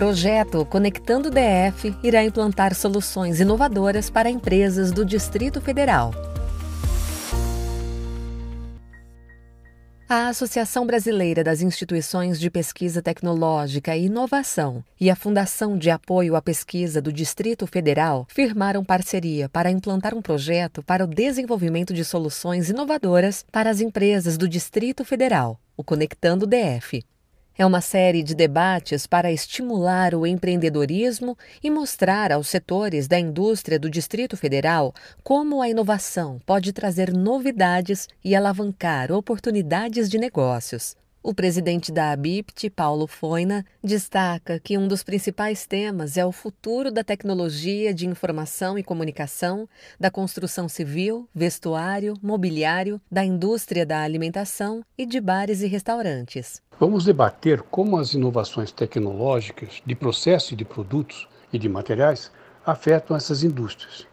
projeto Conectando DF irá implantar soluções inovadoras para empresas do Distrito Federal. A Associação Brasileira das Instituições de Pesquisa Tecnológica e Inovação e a Fundação de Apoio à Pesquisa do Distrito Federal firmaram parceria para implantar um projeto para o desenvolvimento de soluções inovadoras para as empresas do Distrito Federal, o Conectando DF. É uma série de debates para estimular o empreendedorismo e mostrar aos setores da indústria do Distrito Federal como a inovação pode trazer novidades e alavancar oportunidades de negócios. O presidente da ABIPT, Paulo Foina, destaca que um dos principais temas é o futuro da tecnologia de informação e comunicação, da construção civil, vestuário, mobiliário, da indústria da alimentação e de bares e restaurantes. Vamos debater como as inovações tecnológicas de processo e de produtos e de materiais afetam essas indústrias,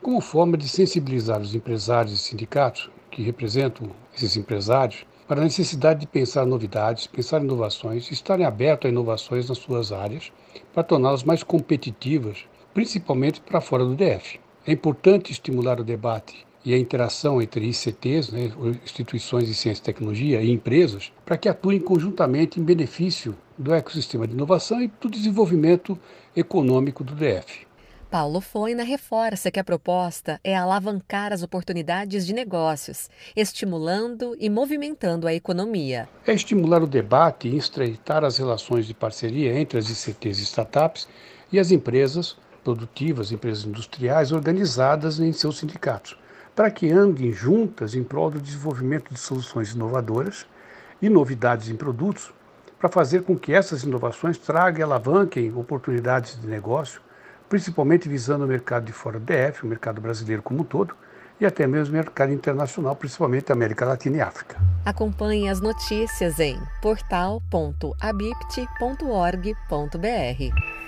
como forma de sensibilizar os empresários e sindicatos que representam esses empresários para a necessidade de pensar novidades, pensar inovações, estarem abertos a inovações nas suas áreas para torná-las mais competitivas, principalmente para fora do DF. É importante estimular o debate e a interação entre ICTs, né, instituições de ciência e tecnologia e empresas, para que atuem conjuntamente em benefício do ecossistema de inovação e do desenvolvimento econômico do DF. Paulo Foina reforça que a proposta é alavancar as oportunidades de negócios, estimulando e movimentando a economia. É estimular o debate e estreitar as relações de parceria entre as ICTs e startups e as empresas produtivas, empresas industriais organizadas em seus sindicatos para que andem juntas em prol do desenvolvimento de soluções inovadoras e novidades em produtos, para fazer com que essas inovações tragam e alavanquem oportunidades de negócio, principalmente visando o mercado de fora do DF, o mercado brasileiro como um todo, e até mesmo o mercado internacional, principalmente América Latina e África. Acompanhe as notícias em portal.abipt.org.br.